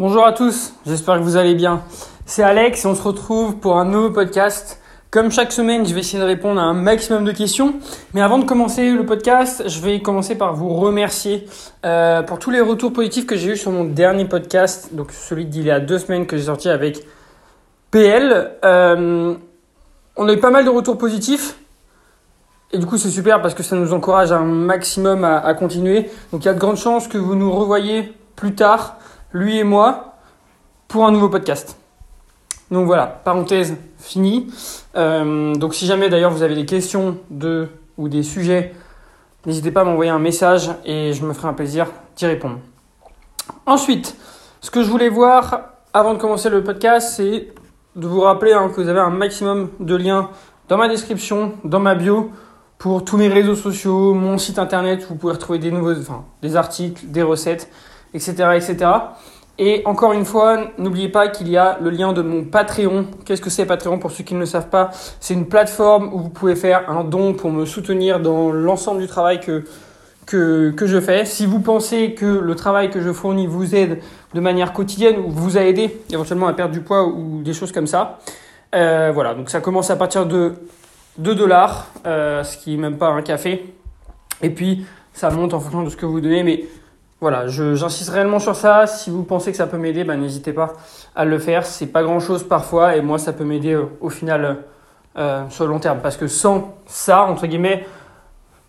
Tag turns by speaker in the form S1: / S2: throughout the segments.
S1: Bonjour à tous, j'espère que vous allez bien. C'est Alex et on se retrouve pour un nouveau podcast. Comme chaque semaine, je vais essayer de répondre à un maximum de questions. Mais avant de commencer le podcast, je vais commencer par vous remercier euh, pour tous les retours positifs que j'ai eu sur mon dernier podcast, donc celui d'il y a deux semaines que j'ai sorti avec PL. Euh, on a eu pas mal de retours positifs. Et du coup, c'est super parce que ça nous encourage un maximum à, à continuer. Donc, il y a de grandes chances que vous nous revoyez plus tard, lui et moi, pour un nouveau podcast. Donc voilà, parenthèse finie. Euh, donc si jamais d'ailleurs vous avez des questions de, ou des sujets, n'hésitez pas à m'envoyer un message et je me ferai un plaisir d'y répondre. Ensuite, ce que je voulais voir avant de commencer le podcast, c'est de vous rappeler hein, que vous avez un maximum de liens dans ma description, dans ma bio, pour tous mes réseaux sociaux, mon site internet, où vous pouvez retrouver des nouveaux, enfin, des articles, des recettes, etc., etc. Et encore une fois, n'oubliez pas qu'il y a le lien de mon Patreon. Qu'est-ce que c'est Patreon pour ceux qui ne le savent pas? C'est une plateforme où vous pouvez faire un don pour me soutenir dans l'ensemble du travail que, que, que, je fais. Si vous pensez que le travail que je fournis vous aide de manière quotidienne ou vous a aidé éventuellement à perdre du poids ou des choses comme ça, euh, voilà. Donc ça commence à partir de 2 dollars, euh, ce qui n'est même pas un café. Et puis ça monte en fonction de ce que vous donnez. Mais voilà, j'insiste réellement sur ça. Si vous pensez que ça peut m'aider, ben, n'hésitez pas à le faire. C'est pas grand chose parfois et moi ça peut m'aider euh, au final euh, sur le long terme. Parce que sans ça, entre guillemets,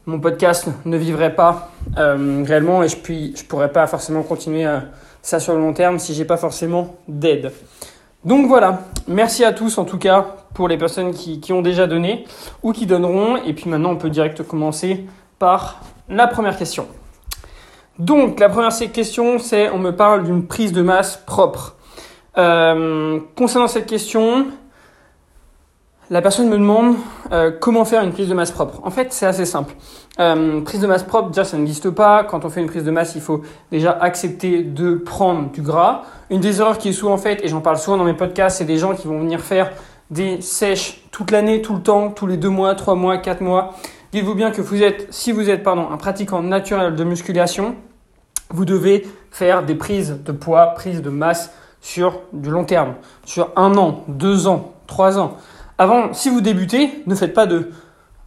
S1: mon podcast ne vivrait pas euh, réellement et je, puis, pourrais pas forcément continuer euh, ça sur le long terme si j'ai pas forcément d'aide. Donc voilà, merci à tous en tout cas pour les personnes qui, qui ont déjà donné ou qui donneront. Et puis maintenant on peut direct commencer par la première question. Donc, la première question, c'est on me parle d'une prise de masse propre. Euh, concernant cette question, la personne me demande euh, comment faire une prise de masse propre. En fait, c'est assez simple. Euh, prise de masse propre, déjà, ça n'existe pas. Quand on fait une prise de masse, il faut déjà accepter de prendre du gras. Une des erreurs qui est souvent faite, et j'en parle souvent dans mes podcasts, c'est des gens qui vont venir faire des sèches toute l'année, tout le temps, tous les deux mois, trois mois, quatre mois. Dites-vous bien que si vous êtes pardon, un pratiquant naturel de musculation, vous devez faire des prises de poids, prises de masse sur du long terme, sur un an, deux ans, trois ans. Avant, si vous débutez, ne faites pas de,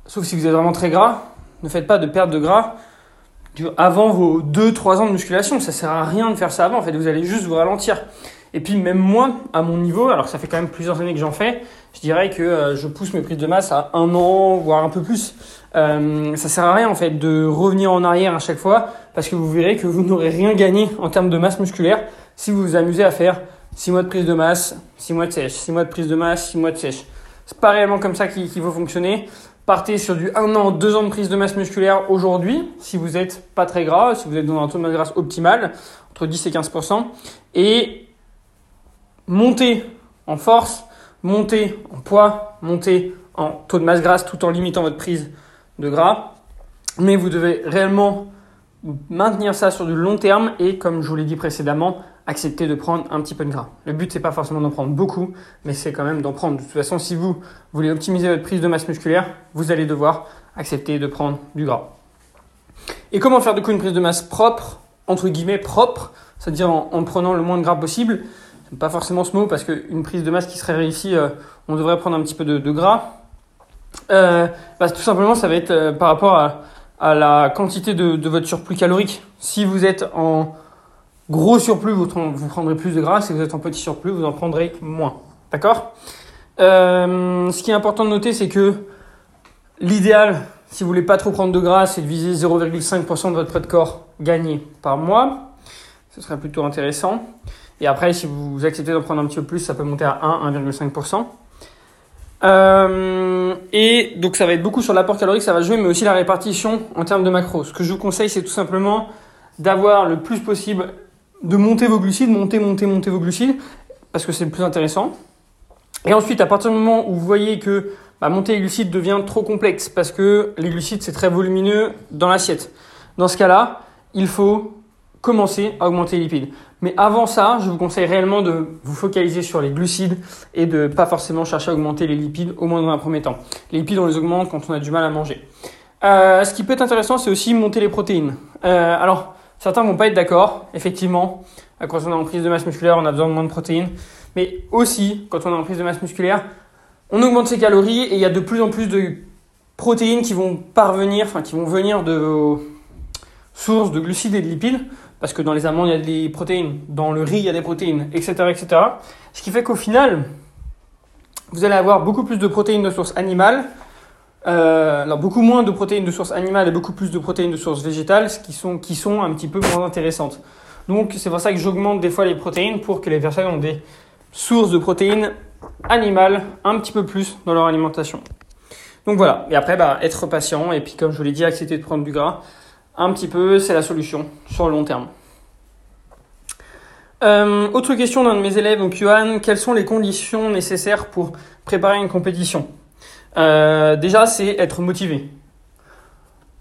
S1: sauf si vous êtes vraiment très gras, ne faites pas de perte de gras avant vos deux, trois ans de musculation. Ça sert à rien de faire ça avant. En fait, vous allez juste vous ralentir. Et puis même moi, à mon niveau, alors que ça fait quand même plusieurs années que j'en fais, je dirais que euh, je pousse mes prises de masse à un an, voire un peu plus. Euh, ça sert à rien en fait de revenir en arrière à chaque fois, parce que vous verrez que vous n'aurez rien gagné en termes de masse musculaire si vous vous amusez à faire 6 mois de prise de masse, 6 mois de sèche, 6 mois de prise de masse, 6 mois de sèche. C'est pas réellement comme ça qu'il faut fonctionner. Partez sur du 1 an, 2 ans de prise de masse musculaire aujourd'hui, si vous êtes pas très gras, si vous êtes dans un taux de masse grasse optimal, entre 10 et 15%, et monter en force, monter en poids, monter en taux de masse grasse tout en limitant votre prise de gras. Mais vous devez réellement maintenir ça sur du long terme et, comme je vous l'ai dit précédemment, accepter de prendre un petit peu de gras. Le but, c'est pas forcément d'en prendre beaucoup, mais c'est quand même d'en prendre. De toute façon, si vous voulez optimiser votre prise de masse musculaire, vous allez devoir accepter de prendre du gras. Et comment faire du coup une prise de masse propre, entre guillemets propre, c'est-à-dire en, en prenant le moins de gras possible? Pas forcément ce mot parce qu'une prise de masse qui serait réussie, euh, on devrait prendre un petit peu de, gras. Euh, bah, tout simplement, ça va être euh, par rapport à, la quantité de, votre surplus calorique. Si vous êtes en gros surplus, vous, vous, prendrez plus de gras. Si vous êtes en petit surplus, vous en prendrez moins. D'accord? Ce qui est important de noter, c'est que l'idéal, si vous voulez pas trop prendre de gras, c'est de viser 0,5% de votre poids de corps gagné par mois. Ce serait plutôt intéressant. Et après, si vous acceptez d'en prendre un petit peu plus, ça peut monter à 1, 1,5%. Euh, et donc ça va être beaucoup sur l'apport calorique, ça va jouer, mais aussi la répartition en termes de macros. Ce que je vous conseille, c'est tout simplement d'avoir le plus possible, de monter vos glucides, monter, monter, monter vos glucides, parce que c'est le plus intéressant. Et ensuite, à partir du moment où vous voyez que bah, monter les glucides devient trop complexe, parce que les glucides, c'est très volumineux dans l'assiette. Dans ce cas-là, il faut commencer à augmenter les lipides. Mais avant ça, je vous conseille réellement de vous focaliser sur les glucides et de pas forcément chercher à augmenter les lipides, au moins dans un premier temps. Les lipides, on les augmente quand on a du mal à manger. Euh, ce qui peut être intéressant, c'est aussi monter les protéines. Euh, alors, certains vont pas être d'accord, effectivement. Quand on est en prise de masse musculaire, on a besoin de moins de protéines. Mais aussi, quand on est en prise de masse musculaire, on augmente ses calories et il y a de plus en plus de protéines qui vont parvenir, enfin qui vont venir de vos sources de glucides et de lipides, parce que dans les amandes il y a des protéines, dans le riz il y a des protéines, etc. etc. Ce qui fait qu'au final, vous allez avoir beaucoup plus de protéines de source animale, euh, alors beaucoup moins de protéines de source animale et beaucoup plus de protéines de source végétale, ce qui sont, qui sont un petit peu moins intéressantes. Donc c'est pour ça que j'augmente des fois les protéines pour que les personnes ont des sources de protéines animales un petit peu plus dans leur alimentation. Donc voilà, et après bah, être patient et puis comme je vous l'ai dit, accepter de prendre du gras un petit peu, c'est la solution sur le long terme. Euh, autre question d'un de mes élèves, donc Johan, quelles sont les conditions nécessaires pour préparer une compétition euh, Déjà, c'est être motivé.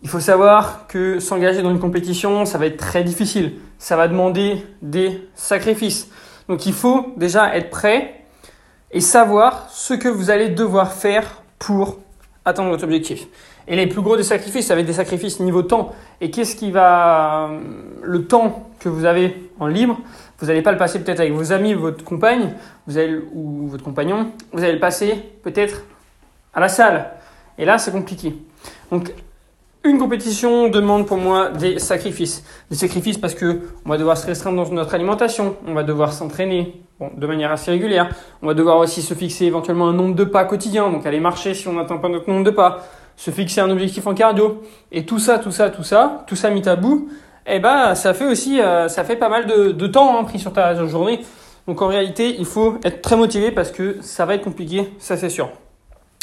S1: Il faut savoir que s'engager dans une compétition, ça va être très difficile. Ça va demander des sacrifices. Donc il faut déjà être prêt et savoir ce que vous allez devoir faire pour atteindre votre objectif. Et les plus gros des sacrifices, ça va être des sacrifices niveau temps. Et qu'est-ce qui va... Le temps que vous avez en libre, vous n'allez pas le passer peut-être avec vos amis, votre compagne, vous allez, ou votre compagnon, vous allez le passer peut-être à la salle. Et là, c'est compliqué. Donc, une compétition demande pour moi des sacrifices. Des sacrifices parce que on va devoir se restreindre dans notre alimentation, on va devoir s'entraîner bon, de manière assez régulière, on va devoir aussi se fixer éventuellement un nombre de pas quotidien, donc aller marcher si on n'atteint pas notre nombre de pas, se fixer un objectif en cardio. Et tout ça, tout ça, tout ça, tout ça mis à bout, eh ben, ça fait aussi, euh, ça fait pas mal de, de temps hein, pris sur ta journée. Donc en réalité, il faut être très motivé parce que ça va être compliqué, ça c'est sûr.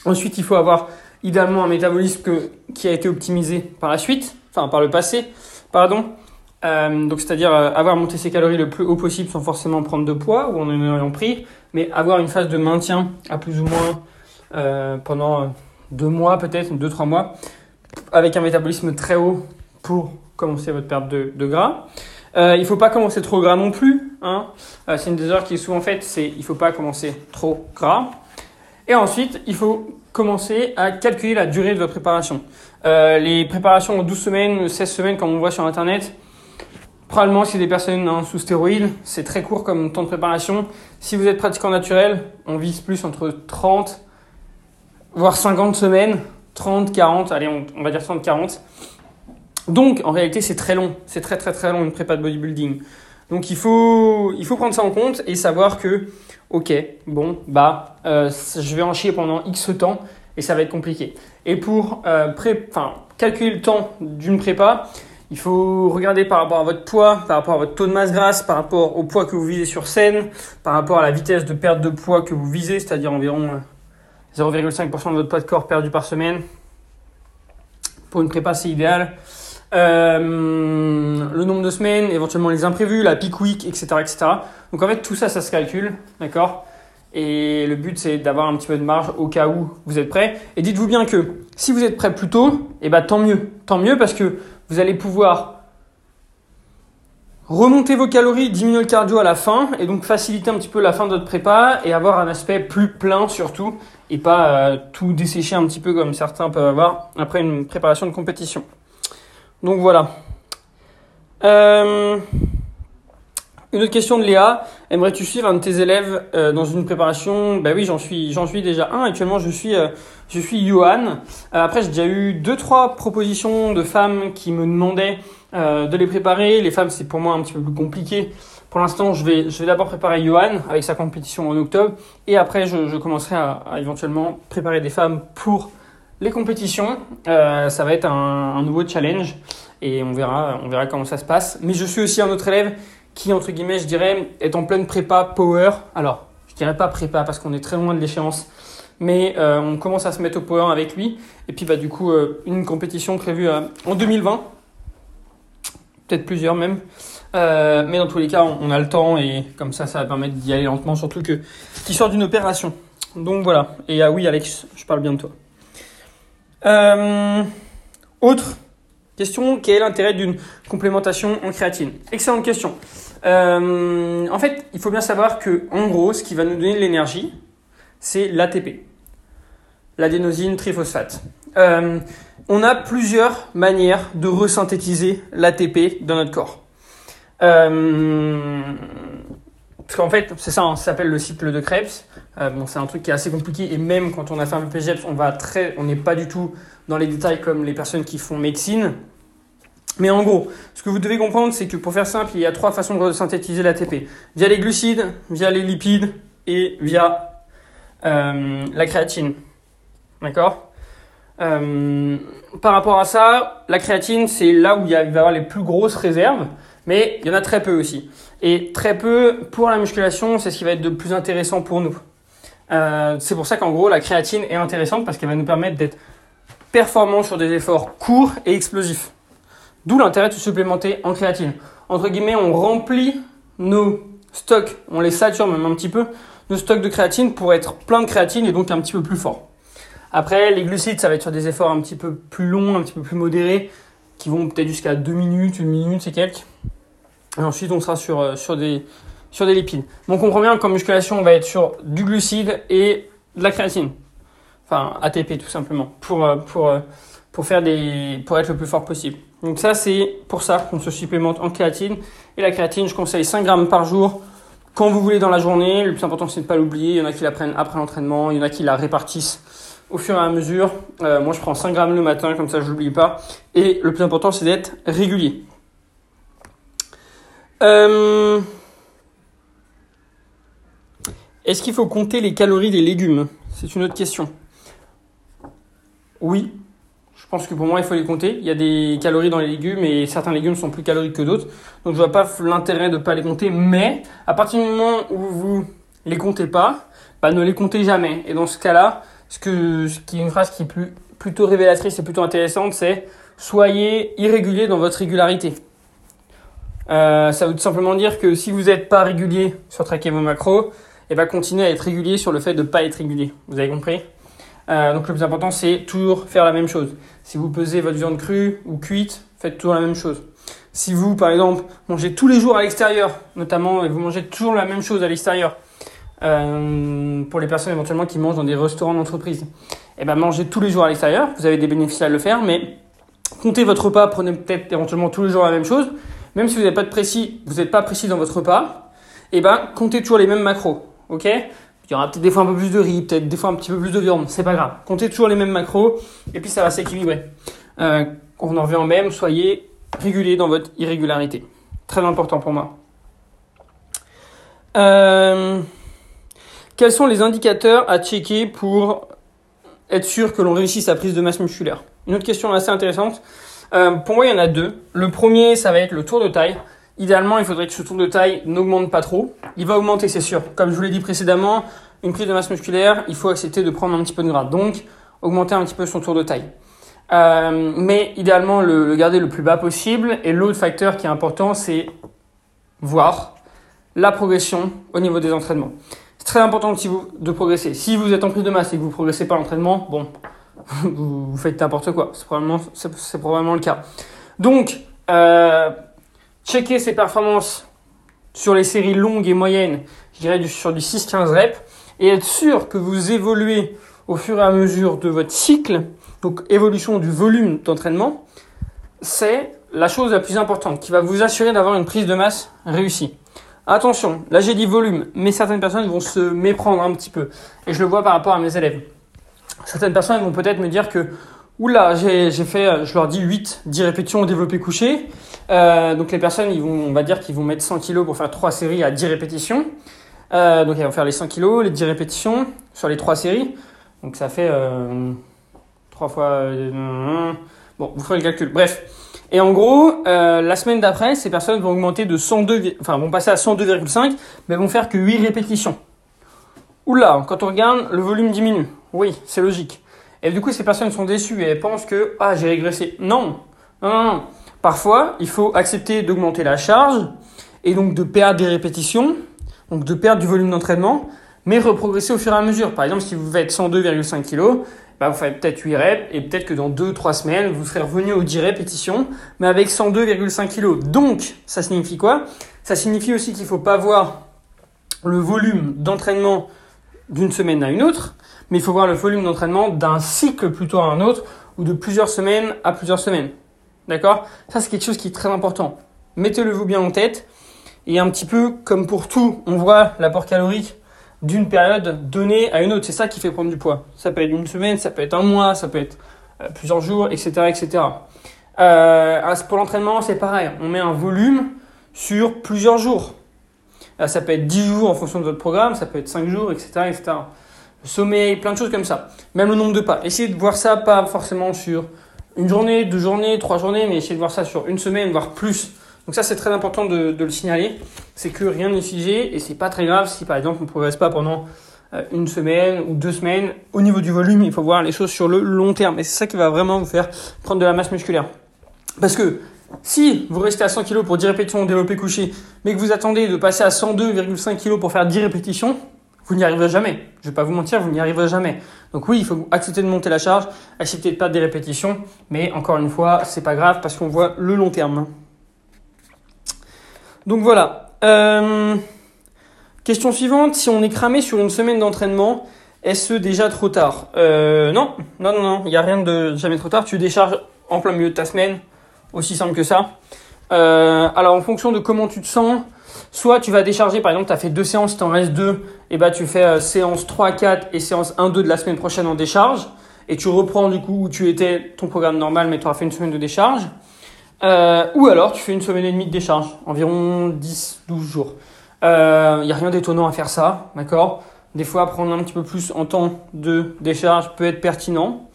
S1: Ensuite, il faut avoir idéalement un métabolisme qui a été optimisé par la suite, enfin par le passé, pardon. Euh, donc c'est-à-dire euh, avoir monté ses calories le plus haut possible sans forcément prendre de poids ou en ayant pris, mais avoir une phase de maintien à plus ou moins pendant deux mois peut-être, deux trois mois, avec un métabolisme très haut pour commencer votre perte de, gras. Euh, il faut pas commencer trop gras non plus. Hein. Euh, c'est une des erreurs qui est souvent faite, c'est il faut pas commencer trop gras. Et ensuite, il faut commencer à calculer la durée de votre préparation. Euh, les préparations en 12 semaines, 16 semaines, comme on voit sur Internet, probablement si des personnes sous stéroïdes, c'est très court comme temps de préparation. Si vous êtes pratiquant naturel, on vise plus entre 30 voire 50 semaines, 30, 40, allez, on, va dire 30, 40. Donc, en réalité, c'est très long. C'est très, très, très long une prépa de bodybuilding. Donc, il faut, il faut prendre ça en compte et savoir que ok, bon, bah, euh, je vais en chier pendant X temps et ça va être compliqué. Et pour euh, calculer le temps d'une prépa, il faut regarder par rapport à votre poids, par rapport à votre taux de masse grasse, par rapport au poids que vous visez sur scène, par rapport à la vitesse de perte de poids que vous visez, c'est-à-dire environ 0,5% euh, de votre poids de corps perdu par semaine. Pour une prépa, c'est idéal. Euh, le nombre de semaines, éventuellement les imprévus, la peak week, etc., etc. Donc en fait, tout ça, ça se calcule, d'accord? Et le but, c'est d'avoir un petit peu de marge au cas où vous êtes prêt. Et dites-vous bien que si vous êtes prêt plus tôt, eh ben tant mieux, tant mieux parce que vous allez pouvoir remonter vos calories, diminuer le cardio à la fin et donc faciliter un petit peu la fin de votre prépa et avoir un aspect plus plein surtout et pas euh, tout dessécher un petit peu comme certains peuvent avoir après une préparation de compétition. Donc voilà. Euh, une autre question de Léa. Aimerais-tu suivre un de tes élèves euh, dans une préparation? Ben oui, j'en suis, j'en suis déjà un. Actuellement, je suis, je suis Johan. après, j'ai déjà eu deux, trois propositions de femmes qui me demandaient de les préparer. Les femmes, c'est pour moi un petit peu plus compliqué. Pour l'instant, je vais, je vais d'abord préparer Johan avec sa compétition en octobre, et après, je, commencerai à, éventuellement préparer des femmes pour les compétitions, euh, ça va être un, nouveau challenge et on verra, on verra comment ça se passe. Mais je suis aussi un autre élève qui, entre guillemets, je dirais, est en pleine prépa power. Alors, je dirais pas prépa parce qu'on est très loin de l'échéance, mais euh, on commence à se mettre au power avec lui. Et puis, bah, du coup, euh, une compétition prévue euh, en 2020, peut-être plusieurs même. Euh, mais dans tous les cas, on, a le temps et comme ça, ça va permettre d'y aller lentement, surtout que qui sort d'une opération. Donc voilà. Et ah oui, Alex, je parle bien de toi. Euh, autre question, quel est l'intérêt d'une complémentation en créatine? Excellente question. Euh, en fait, il faut bien savoir que, en gros, ce qui va nous donner de l'énergie, c'est l'ATP, l'adénosine triphosphate. On a plusieurs manières de resynthétiser l'ATP dans notre corps. Euh, parce qu'en fait, c'est ça, hein, ça s'appelle le cycle de Krebs. Euh, bon, c'est un truc qui est assez compliqué et même quand on a fait un BPGEPS, on va très, on n'est pas du tout dans les détails comme les personnes qui font médecine. Mais en gros, ce que vous devez comprendre, c'est que pour faire simple, il y a trois façons de synthétiser l'ATP. Via les glucides, via les lipides et via euh, la créatine. D'accord? Euh, Par rapport à ça, la créatine, c'est là où il, y va y avoir les plus grosses réserves, mais il y en a très peu aussi. Et très peu pour la musculation, c'est ce qui va être de plus intéressant pour nous. Euh, c'est pour ça qu'en gros, la créatine est intéressante parce qu'elle va nous permettre d'être performants sur des efforts courts et explosifs. D'où l'intérêt de se supplémenter en créatine. Entre guillemets, on remplit nos stocks, on les sature même un petit peu, nos stocks de créatine pour être plein de créatine et donc un petit peu plus fort. Après, les glucides, ça va être sur des efforts un petit peu plus longs, un petit peu plus modérés, qui vont peut-être jusqu'à 2 minutes, 1 minute, c'est quelques. Et ensuite, on sera sur, euh, sur, des, sur des lipides. Donc, on comprend bien qu'en musculation, on va être sur du glucide et de la créatine. Enfin, ATP tout simplement, pour, euh, pour, euh, pour, faire des, pour être le plus fort possible. Donc ça, c'est pour ça qu'on se supplémente en créatine. Et la créatine, je conseille 5 grammes par jour quand vous voulez dans la journée. Le plus important, c'est de ne pas l'oublier. Il y en a qui la prennent après l'entraînement, il y en a qui la répartissent au fur et à mesure. Euh, moi, je prends 5 grammes le matin, comme ça, je l'oublie pas. Et le plus important, c'est d'être régulier. Euh, est-ce qu'il faut compter les calories des légumes? C'est une autre question. Oui, je pense que pour moi, il faut les compter. Il y a des calories dans les légumes et certains légumes sont plus caloriques que d'autres. Donc, je vois pas l'intérêt de ne pas les compter. Mais à partir du moment où vous les comptez pas, bah, ne les comptez jamais. Et dans ce cas-là, ce, que, ce qui est une phrase qui est plus, plutôt révélatrice et plutôt intéressante, c'est soyez irrégulier dans votre régularité. Euh, ça veut tout simplement dire que si vous n'êtes pas régulier sur traquer vos macros, et eh ben continuez à être régulier sur le fait de ne pas être régulier. Vous avez compris? Euh, Donc le plus important, c'est toujours faire la même chose. Si vous pesez votre viande crue ou cuite, faites toujours la même chose. Si vous, par exemple, mangez tous les jours à l'extérieur, notamment, et vous mangez toujours la même chose à l'extérieur, euh, pour les personnes éventuellement qui mangent dans des restaurants d'entreprise, eh ben mangez tous les jours à l'extérieur, vous avez des bénéfices à le faire, mais comptez votre repas, prenez peut-être éventuellement tous les jours la même chose, même si vous n'êtes pas de précis, vous n'êtes pas précis dans votre repas, et eh ben comptez toujours les mêmes macros, ok? Il y aura peut-être des fois un peu plus de riz, peut-être des fois un petit peu plus de viande, c'est pas grave. Comptez toujours les mêmes macros, et puis ça va s'équilibrer. Euh, on en revient en même, soyez régulier dans votre irrégularité. Très important pour moi. Euh, quels sont les indicateurs à checker pour être sûr que l'on réussisse sa prise de masse musculaire? Une autre question assez intéressante. Euh, pour moi, il y en a deux. Le premier, ça va être le tour de taille. Idéalement, il faudrait que ce tour de taille n'augmente pas trop. Il va augmenter, c'est sûr. Comme je vous l'ai dit précédemment, une prise de masse musculaire, il faut accepter de prendre un petit peu de gras. Donc, augmenter un petit peu son tour de taille. Euh, mais idéalement, le, le garder le plus bas possible. Et l'autre facteur qui est important, c'est voir la progression au niveau des entraînements. C'est très important si vous, de progresser. Si vous êtes en prise de masse et que vous ne progressez pas l'entraînement, bon, vous, faites n'importe quoi. C'est probablement, c'est, probablement le cas. Donc, euh, checker ses performances sur les séries longues et moyennes, je dirais sur du 6-15 reps, et être sûr que vous évoluez au fur et à mesure de votre cycle, donc évolution du volume d'entraînement, c'est la chose la plus importante qui va vous assurer d'avoir une prise de masse réussie. Attention, là j'ai dit volume, mais certaines personnes vont se méprendre un petit peu. Et je le vois par rapport à mes élèves. Certaines personnes vont peut-être me dire que, oula, j'ai fait, euh, je leur dis 8, 10 répétitions au développé couché. Euh, donc les personnes, ils on va dire qu'ils vont mettre 100 kg pour faire 3 séries à 10 répétitions. Euh, donc ils vont faire les 100 kg, les 10 répétitions sur les 3 séries. Donc ça fait euh, 3 fois... Bon, vous ferez le calcul. Bref. Et en gros, euh, la semaine d'après, ces personnes vont augmenter de 102, enfin vont passer à 102,5, mais vont faire que 8 répétitions. Oula, quand on regarde, le volume diminue. Oui, c'est logique. Et du coup, ces personnes sont déçues et elles pensent que ah j'ai régressé. Non, non. Parfois, il faut accepter d'augmenter la charge et donc de perdre des répétitions, donc de perdre du volume d'entraînement, mais reprogresser au fur et à mesure. Par exemple, si vous faites 102,5 kg, bah, vous faites peut-être 8 reps et peut-être que dans 2-3 semaines, vous serez revenu aux 10 répétitions, mais avec 102,5 kg. Donc, ça signifie quoi? Ça signifie aussi qu'il ne faut pas voir le volume d'entraînement d'une semaine à une autre, mais il faut voir le volume d'entraînement d'un cycle plutôt à un autre, ou de plusieurs semaines à plusieurs semaines. D'accord? Ça, c'est quelque chose qui est très important. Mettez-le vous bien en tête. Et un petit peu comme pour tout, on voit l'apport calorique d'une période donnée à une autre. C'est ça qui fait prendre du poids. Ça peut être une semaine, ça peut être un mois, ça peut être euh, plusieurs jours, etc. etc. Euh, pour l'entraînement, c'est pareil. On met un volume sur plusieurs jours. Euh, ça peut être 10 jours en fonction de votre programme, ça peut être 5 jours, etc. etc. Sommeil, plein de choses comme ça. Même le nombre de pas. Essayez de voir ça pas forcément sur une journée, deux journées, trois journées, mais essayez de voir ça sur une semaine, voire plus. Donc ça, c'est très important de, le signaler. C'est que rien n'est figé et c'est pas très grave si par exemple on ne progresse pas pendant euh, une semaine ou deux semaines. Au niveau du volume, il faut voir les choses sur le long terme. Et c'est ça qui va vraiment vous faire prendre de la masse musculaire. Parce que si vous restez à 100 kg pour 10 répétitions développé couché, mais que vous attendez de passer à 102,5 kg pour faire 10 répétitions, vous n'y arriverez jamais. Je ne vais pas vous mentir, vous n'y arriverez jamais. Donc oui, il faut accepter de monter la charge, accepter de perdre des répétitions, mais encore une fois, c'est pas grave parce qu'on voit le long terme. Donc voilà. Euh, question suivante, si on est cramé sur une semaine d'entraînement, est-ce déjà trop tard euh, Non, non, non, non, il n'y a rien de jamais trop tard. Tu décharges en plein milieu de ta semaine, aussi simple que ça. Euh, alors en fonction de comment tu te sens, soit tu vas décharger, par exemple, tu as fait deux séances, tu en restes deux, et bah tu fais séance 3, 4 et séance 1, 2 de la semaine prochaine en décharge, et tu reprends du coup où tu étais ton programme normal, mais tu auras fait une semaine de décharge. Euh, ou alors tu fais une semaine et demie de décharge, environ 10, 12 jours. Il euh, n'y a rien d'étonnant à faire ça, d'accord? Des fois, prendre un petit peu plus en temps de décharge peut être pertinent.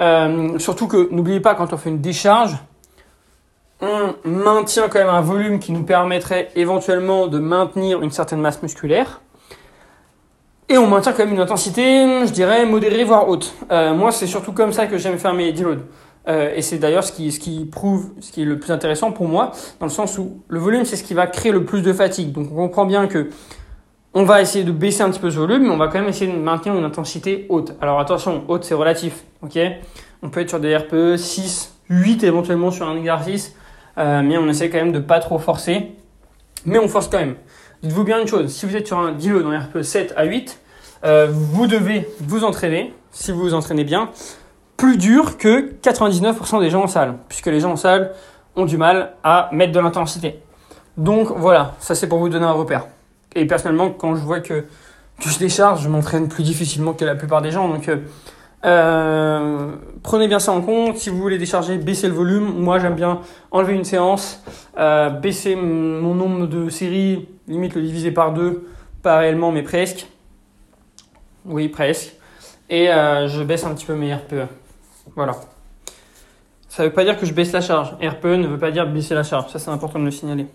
S1: Euh, surtout que n'oubliez pas, quand on fait une décharge, on maintient quand même un volume qui nous permettrait éventuellement de maintenir une certaine masse musculaire. Et on maintient quand même une intensité, je dirais, modérée, voire haute. Euh, moi, c'est surtout comme ça que j'aime faire mes deloads. Euh, et c'est d'ailleurs ce qui, ce qui prouve, ce qui est le plus intéressant pour moi, dans le sens où le volume, c'est ce qui va créer le plus de fatigue. Donc on comprend bien que on va essayer de baisser un petit peu ce volume, mais on va quand même essayer de maintenir une intensité haute. Alors attention, haute, c'est relatif. ok? On peut être sur des RPE 6, 8 éventuellement sur un exercice. Euh, mais on essaie quand même de pas trop forcer, mais on force quand même. Dites-vous bien une chose, si vous êtes sur un deal dans RPE 7 à 8, euh, vous devez vous entraîner, si vous vous entraînez bien, plus dur que 99% des gens en salle, puisque les gens en salle ont du mal à mettre de l'intensité. Donc voilà, ça c'est pour vous donner un repère. Et personnellement, quand je vois que, je décharge, je m'entraîne plus difficilement que la plupart des gens. Donc euh, euh, prenez bien ça en compte. Si vous voulez décharger, baissez le volume. Moi, j'aime bien enlever une séance, euh, baisser mon nombre de séries, limite le diviser par deux, pas réellement, mais presque. Oui, presque. Et je baisse un petit peu mes RPE. Voilà. Ça ne veut pas dire que je baisse la charge. RPE ne veut pas dire baisser la charge. Ça, c'est important de le signaler.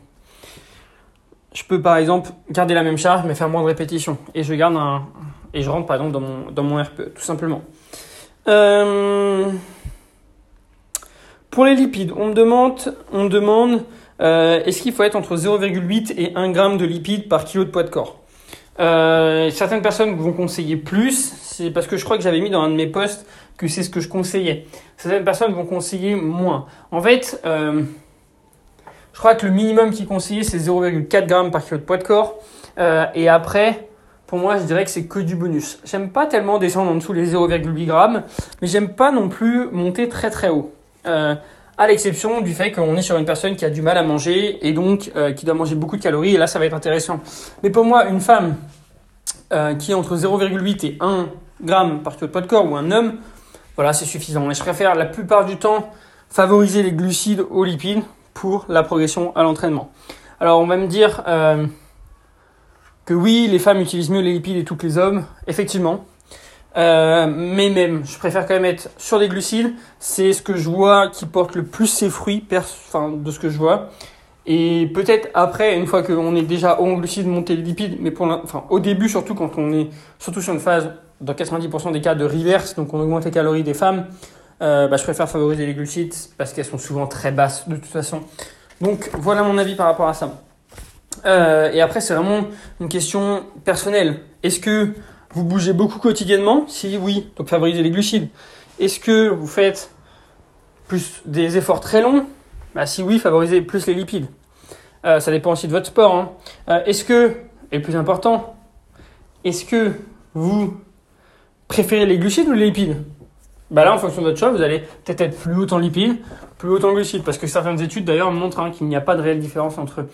S1: Je peux par exemple garder la même charge mais faire moins de répétitions. Et je garde un, et je rentre par exemple dans mon, dans mon RPE, tout simplement. Euh, pour les lipides, on me demande, on demande euh, est-ce qu'il faut être entre 0,8 et 1 g de lipides par kilo de poids de corps? Euh, Certaines personnes vont conseiller plus, c'est parce que je crois que j'avais mis dans un de mes posts que c'est ce que je conseillais. Certaines personnes vont conseiller moins. En fait, je crois que le minimum qui est conseillé, c'est 0,4 g par kilo de poids de corps. et après, pour moi, je dirais que c'est que du bonus. J'aime pas tellement descendre en dessous les 0,8 grammes, mais j'aime pas non plus monter très très haut. Euh, à l'exception du fait qu'on est sur une personne qui a du mal à manger et donc euh, qui doit manger beaucoup de calories, et là ça va être intéressant. Mais pour moi, une femme euh, qui est entre 0,8 et 1 gramme par kilo de poids de corps ou un homme, voilà, c'est suffisant. Et je préfère la plupart du temps favoriser les glucides aux lipides pour la progression à l'entraînement. Alors on va me dire, euh, que oui, les femmes utilisent mieux les lipides et tout que les hommes, effectivement. Euh, mais même, je préfère quand même être sur des glucides. C'est ce que je vois qui porte le plus ses fruits, enfin, de ce que je vois. Et peut-être après, une fois qu'on est déjà haut en glucides, monter les lipides, mais pour au début, surtout quand on est surtout sur une phase, dans 90% des cas, de reverse, donc on augmente les calories des femmes, euh, bah, je préfère favoriser les glucides parce qu'elles sont souvent très basses de toute façon. Donc voilà mon avis par rapport à ça. Euh, et après, c'est vraiment une question personnelle. Est-ce que vous bougez beaucoup quotidiennement? Si oui, donc favorisez les glucides. Est-ce que vous faites plus des efforts très longs? Bah, Si oui, favorisez plus les lipides. Euh, ça dépend aussi de votre sport. Hein. Est-ce que, et plus important, est-ce que vous préférez les glucides ou les lipides bah là, en fonction de votre choix, vous allez peut-être être plus haut en lipides, plus haut en glucides, parce que certaines études d'ailleurs montrent hein, qu'il n'y a pas de réelle différence entre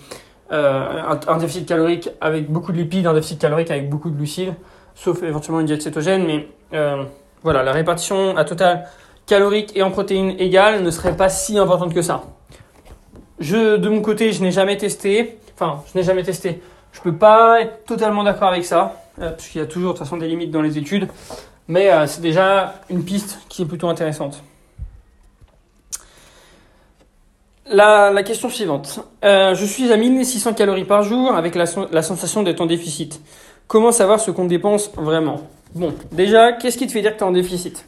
S1: euh, un, déficit calorique avec beaucoup de lipides, un déficit calorique avec beaucoup de glucides, sauf éventuellement une diète cétogène. Mais euh, voilà, la répartition à total calorique et en protéines égales ne serait pas si importante que ça. Je, de mon côté, je n'ai jamais testé. Enfin, je n'ai jamais testé. Je peux pas être totalement d'accord avec ça, parce qu'il y a toujours de toute façon des limites dans les études. Mais euh, c'est déjà une piste qui est plutôt intéressante. La, question suivante. Euh, je suis à 1600 calories par jour avec la, la sensation d'être en déficit. Comment savoir ce qu'on dépense vraiment? Bon, déjà, qu'est-ce qui te fait dire que tu es en déficit?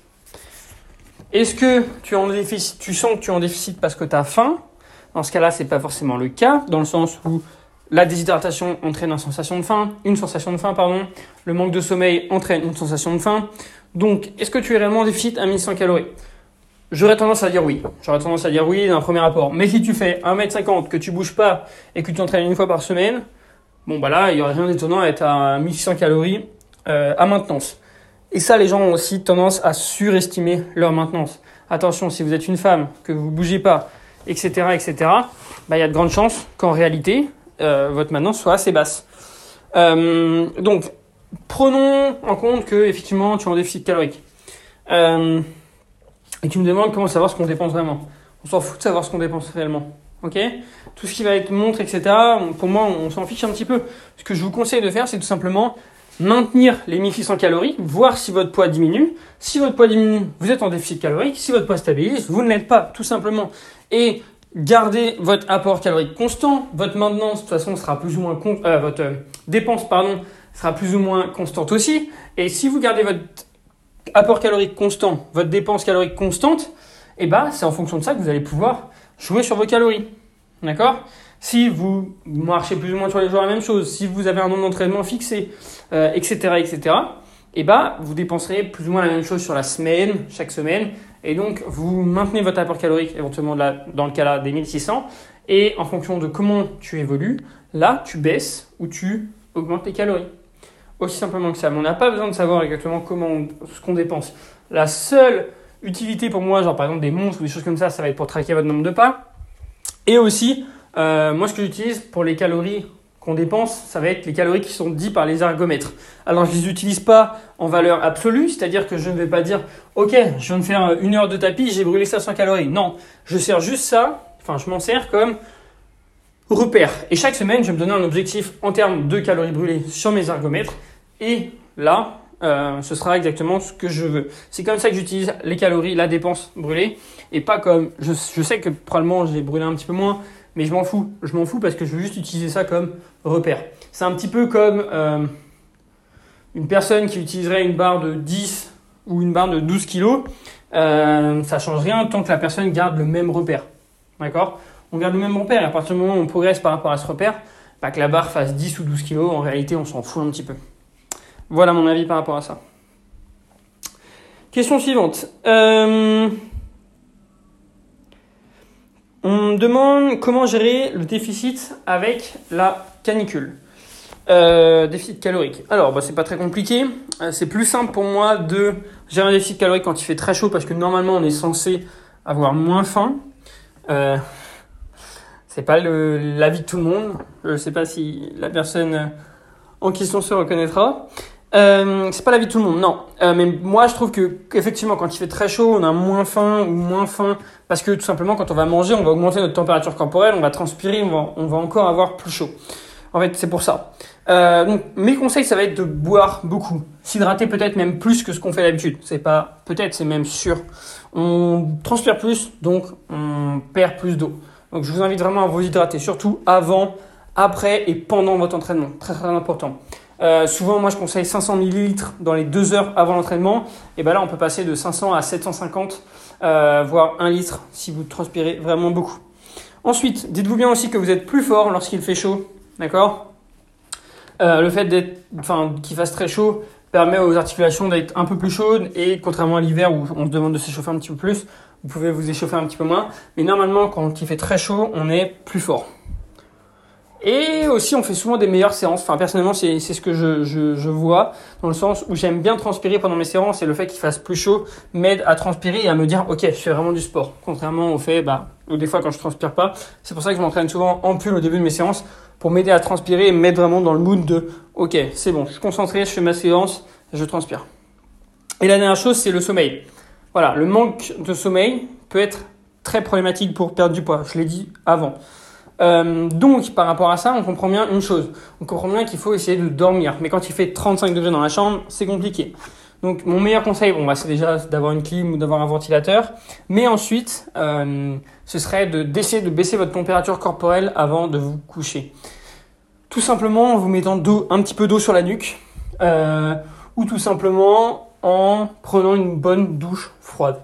S1: Est-ce que tu, es en déficit, tu sens que tu es en déficit parce que tu as faim? Dans ce cas-là, c'est pas forcément le cas, dans le sens où la déshydratation entraîne une sensation de faim, une sensation de faim, pardon. Le manque de sommeil entraîne une sensation de faim. Donc, est-ce que tu es réellement en déficit à 1100 calories? J'aurais tendance à dire oui. J'aurais tendance à dire oui d'un premier rapport. Mais si tu fais 1m50, que tu bouges pas et que tu t'entraînes une fois par semaine, bon bah là, il y aurait rien d'étonnant à être à 1600 calories euh, à maintenance. Et ça, les gens ont aussi tendance à surestimer leur maintenance. Attention, si vous êtes une femme, que vous bougez pas, etc., etc., bah, il y a de grandes chances qu'en réalité, votre maintenance soit assez basse. Euh, donc, prenons en compte que effectivement, tu es en déficit calorique. Euh, et tu me demandes comment savoir ce qu'on dépense vraiment. On s'en fout de savoir ce qu'on dépense réellement. Ok? Tout ce qui va être montre, etc., pour moi, on s'en fiche un petit peu. Ce que je vous conseille de faire, c'est tout simplement maintenir les 1600 calories, voir si votre poids diminue. Si votre poids diminue, vous êtes en déficit calorique. Si votre poids stabilise, vous ne l'êtes pas, tout simplement. Et gardez votre apport calorique constant. Votre maintenance, de toute façon, sera plus ou moins... Euh, votre euh, dépense, pardon, sera plus ou moins constante aussi. Et si vous gardez votre apport calorique constant, votre dépense calorique constante, et eh ben, c'est en fonction de ça que vous allez pouvoir jouer sur vos calories. D'accord? Si vous marchez plus ou moins sur les jours la même chose, si vous avez un nombre d'entraînement fixé, etc., euh, etc., et ben, vous dépenserez plus ou moins la même chose sur la semaine, chaque semaine, et donc vous maintenez votre apport calorique éventuellement dans le cas là des 1600, et en fonction de comment tu évolues, là tu baisses ou tu augmentes tes calories. Aussi simplement que ça. Mais on n'a pas besoin de savoir exactement comment ce qu'on dépense. La seule utilité pour moi, genre par exemple des montres ou des choses comme ça, ça va être pour traquer votre nombre de pas. Et aussi, euh, moi ce que j'utilise pour les calories qu'on dépense, ça va être les calories qui sont dites par les ergomètres. Alors je les utilise pas en valeur absolue, c'est-à-dire que je ne vais pas dire OK, je viens de faire une heure de tapis, j'ai brûlé 500 calories. Non, je sers juste ça, enfin je m'en sers comme repère. Et chaque semaine, je me donner un objectif en termes de calories brûlées sur mes ergomètres. Et là, euh, ce sera exactement ce que je veux. C'est comme ça que j'utilise les calories, la dépense brûlée, et pas comme je, je sais que probablement j'ai brûlé un petit peu moins, mais je m'en fous. Je m'en fous parce que je veux juste utiliser ça comme repère. C'est un petit peu comme euh, une personne qui utiliserait une barre de 10 ou une barre de 12 kg. Euh, ça change rien tant que la personne garde le même repère. D'accord? On garde le même repère et à partir du moment où on progresse par rapport à ce repère, pas que la barre fasse 10 ou 12 kg, en réalité on s'en fout un petit peu. Voilà mon avis par rapport à ça. Question suivante. Euh, on me demande comment gérer le déficit avec la canicule. Euh, déficit calorique. Alors, bah, c'est pas très compliqué. Euh, c'est plus simple pour moi de gérer un déficit calorique quand il fait très chaud parce que normalement on est censé avoir moins faim. Euh, c'est pas l'avis de tout le monde. Je sais pas si la personne en question se reconnaîtra. Euh, c'est pas la vie de tout le monde, non. Euh, mais moi, je trouve que effectivement, quand il fait très chaud, on a moins faim ou moins faim parce que tout simplement, quand on va manger, on va augmenter notre température corporelle, on va transpirer, on va, encore avoir plus chaud. En fait, c'est pour ça. Euh, donc, mes conseils, ça va être de boire beaucoup, s'hydrater peut-être même plus que ce qu'on fait d'habitude. C'est pas peut-être, c'est même sûr. On transpire plus, donc on perd plus d'eau. Donc, je vous invite vraiment à vous hydrater, surtout avant, après et pendant votre entraînement. Très très important. Euh, souvent, moi, je conseille 500 ml dans les deux heures avant l'entraînement. Et ben là, on peut passer de 500 à 750, euh, voire 1 litre si vous transpirez vraiment beaucoup. Ensuite, dites-vous bien aussi que vous êtes plus fort lorsqu'il fait chaud. D'accord? Euh, Le fait d'être, enfin, qu'il fasse très chaud permet aux articulations d'être un peu plus chaudes et contrairement à l'hiver où on se demande de s'échauffer un petit peu plus, vous pouvez vous échauffer un petit peu moins. Mais normalement, quand il fait très chaud, on est plus fort. Et aussi, on fait souvent des meilleures séances. Enfin, personnellement, c'est ce que je, je, vois, dans le sens où j'aime bien transpirer pendant mes séances et le fait qu'il fasse plus chaud m'aide à transpirer et à me dire, ok, je fais vraiment du sport. Contrairement au fait, bah, ou des fois quand je transpire pas. C'est pour ça que je m'entraîne souvent en pull au début de mes séances pour m'aider à transpirer et me vraiment dans le mood de, ok, c'est bon, je suis concentré, je fais ma séance, je transpire. Et la dernière chose, c'est le sommeil. Voilà, le manque de sommeil peut être très problématique pour perdre du poids. Je l'ai dit avant. Euh, donc, par rapport à ça, on comprend bien une chose. On comprend bien qu'il faut essayer de dormir. Mais quand il fait 35 degrés dans la chambre, c'est compliqué. Donc, mon meilleur conseil, bon, bah, c'est déjà d'avoir une clim ou d'avoir un ventilateur. Mais ensuite, euh, ce serait d'essayer de, baisser votre température corporelle avant de vous coucher. Tout simplement en vous mettant un petit peu d'eau sur la nuque. Euh, ou tout simplement en prenant une bonne douche froide.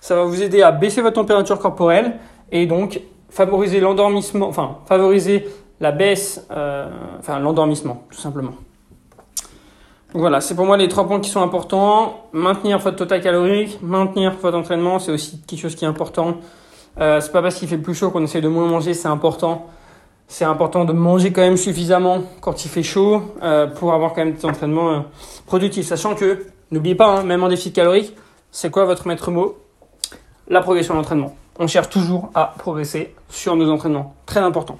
S1: Ça va vous aider à baisser votre température corporelle et donc favoriser l'endormissement, enfin favoriser la baisse, euh, enfin l'endormissement tout simplement. Donc voilà, c'est pour moi les trois points qui sont importants. Maintenir votre total calorique, maintenir votre entraînement, c'est aussi quelque chose qui est important. Euh, c'est pas parce qu'il fait plus chaud qu'on essaie de moins manger, c'est important. C'est important de manger quand même suffisamment quand il fait chaud euh, pour avoir quand même des entraînements euh, productifs. Sachant que, n'oubliez pas, hein, même en déficit calorique, c'est quoi votre maître mot? La progression de l'entraînement on cherche toujours à progresser sur nos entraînements. Très important.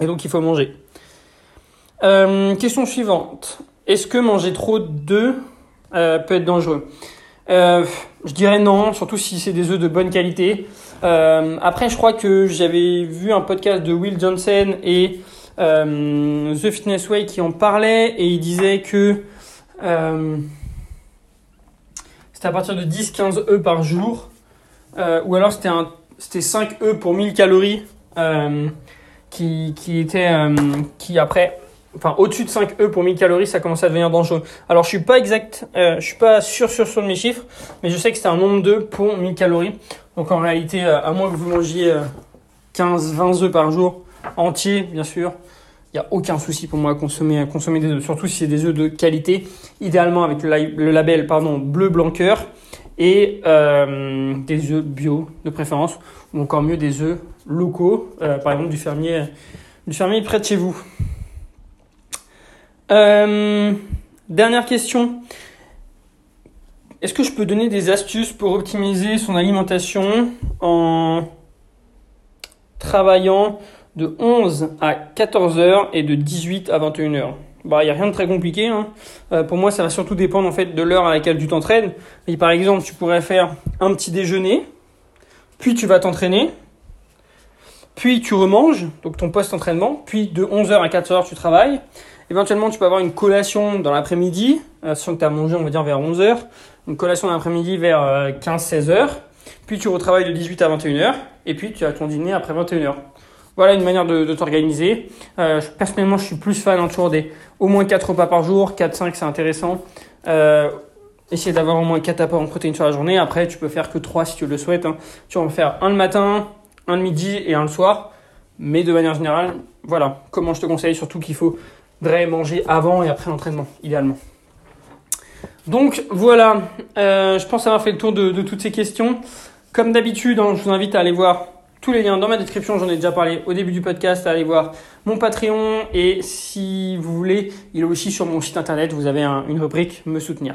S1: Et donc il faut manger. Euh, question suivante. Est-ce que manger trop d'œufs euh, peut être dangereux? Euh, Je dirais non, surtout si c'est des œufs de bonne qualité. après, je crois que j'avais vu un podcast de Will Johnson et The Fitness Way qui en parlait et il disait que c'était à partir de 10-15 œufs par jour. Euh, ou alors c'était c'était 5 E pour 1000 calories euh, qui, qui était euh, qui après enfin au-dessus de 5 E pour 1000 calories ça commence à devenir dangereux. Alors je suis pas exact je suis pas sûr de mes chiffres mais je sais que c'était un nombre d'œufs pour 1000 calories. Donc en réalité à moins que vous mangiez 15 20 œufs par jour entiers bien sûr, il n'y a aucun souci pour moi à consommer, consommer des œufs, surtout si c'est des œufs de qualité, idéalement avec le label pardon, bleu blanc cœur et euh, des œufs bio de préférence, ou encore mieux des œufs locaux, euh, par exemple du fermier, du fermier près de chez vous. Euh, dernière question. Est-ce que je peux donner des astuces pour optimiser son alimentation en travaillant de 11 à 14 heures et de 18 à 21 heures? Bah, n'y a rien de très compliqué. Hein. Euh, pour moi, ça va surtout dépendre en fait de l'heure à laquelle tu t'entraînes. Par exemple, tu pourrais faire un petit déjeuner, puis tu vas t'entraîner, puis tu remanges, donc ton post-entraînement, puis de 11h à 4h, tu travailles. Éventuellement, tu peux avoir une collation dans l'après-midi, euh, que tu as mangé, on va dire, vers 11h. Une collation dans l'après-midi vers 15-16h. Euh, puis tu retravailles de 18 à 21h. Et puis tu as ton dîner après 21h. Voilà une manière de, t'organiser. Euh, personnellement, je suis plus fan toujours des au moins 4 repas par jour. 4-5, c'est intéressant. Euh, essayer d'avoir au moins 4 apports en protéines sur la journée. Après, tu peux faire que 3 si tu le souhaites. Hein. Tu vas en faire un le matin, un le midi et un le soir. Mais de manière générale, voilà comment je te conseille. Surtout qu'il faut manger avant et après l'entraînement, idéalement. Donc voilà, euh, je pense avoir fait le tour de, toutes ces questions. Comme d'habitude, hein, je vous invite à aller voir tous les liens dans ma description, j'en ai déjà parlé au début du podcast, allez voir mon Patreon et si vous voulez, il est aussi sur mon site internet, vous avez une rubrique me soutenir.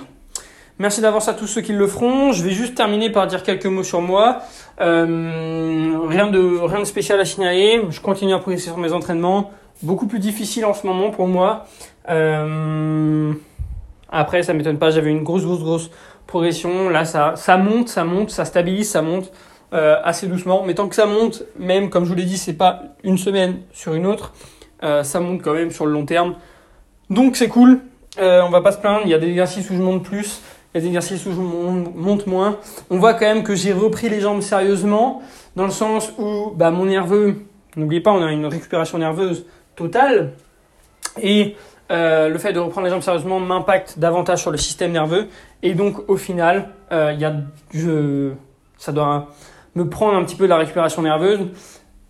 S1: Merci d'avance à tous ceux qui le feront. Je vais juste terminer par dire quelques mots sur moi. Euh, rien, de, spécial à signaler. Je continue à progresser sur mes entraînements. Beaucoup plus difficile en ce moment pour moi. Euh, après, ça m'étonne pas, j'avais une grosse, grosse, grosse progression. Là, ça monte, ça monte, ça stabilise, ça monte. Euh, assez doucement. Mais tant que ça monte, même comme je vous l'ai dit, c'est pas une semaine sur une autre, euh, ça monte quand même sur le long terme. Donc c'est cool. Euh, on va pas se plaindre. Il y a des exercices où je monte plus, il y a des exercices où je monte moins. On voit quand même que j'ai repris les jambes sérieusement, dans le sens où bah, mon nerveux, n'oubliez pas, on a une récupération nerveuse totale. Et le fait de reprendre les jambes sérieusement m'impacte davantage sur le système nerveux. Et donc, au final, il y a, je, ça doit me prendre un petit peu de la récupération nerveuse.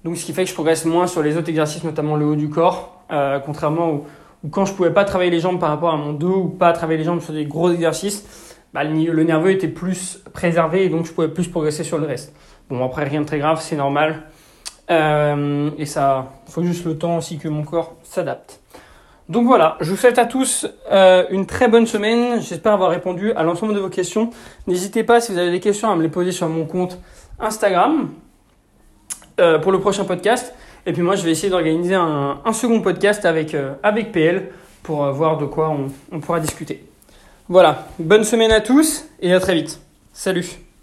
S1: Donc, ce qui fait que je progresse moins sur les autres exercices, notamment le haut du corps, euh, contrairement où, quand je pouvais pas travailler les jambes par rapport à mon dos ou pas travailler les jambes sur des gros exercices, bah, le, nerveux était plus préservé et donc je pouvais plus progresser sur le reste. Bon, après, rien de très grave, c'est normal. et ça, faut juste le temps aussi que mon corps s'adapte. Donc voilà, je vous souhaite à tous une très bonne semaine. J'espère avoir répondu à l'ensemble de vos questions. N'hésitez pas si vous avez des questions à me les poser sur mon compte Instagram pour le prochain podcast. Et puis moi, je vais essayer d'organiser un, second podcast avec, avec PL pour voir de quoi on pourra discuter. Voilà, bonne semaine à tous et à très vite. Salut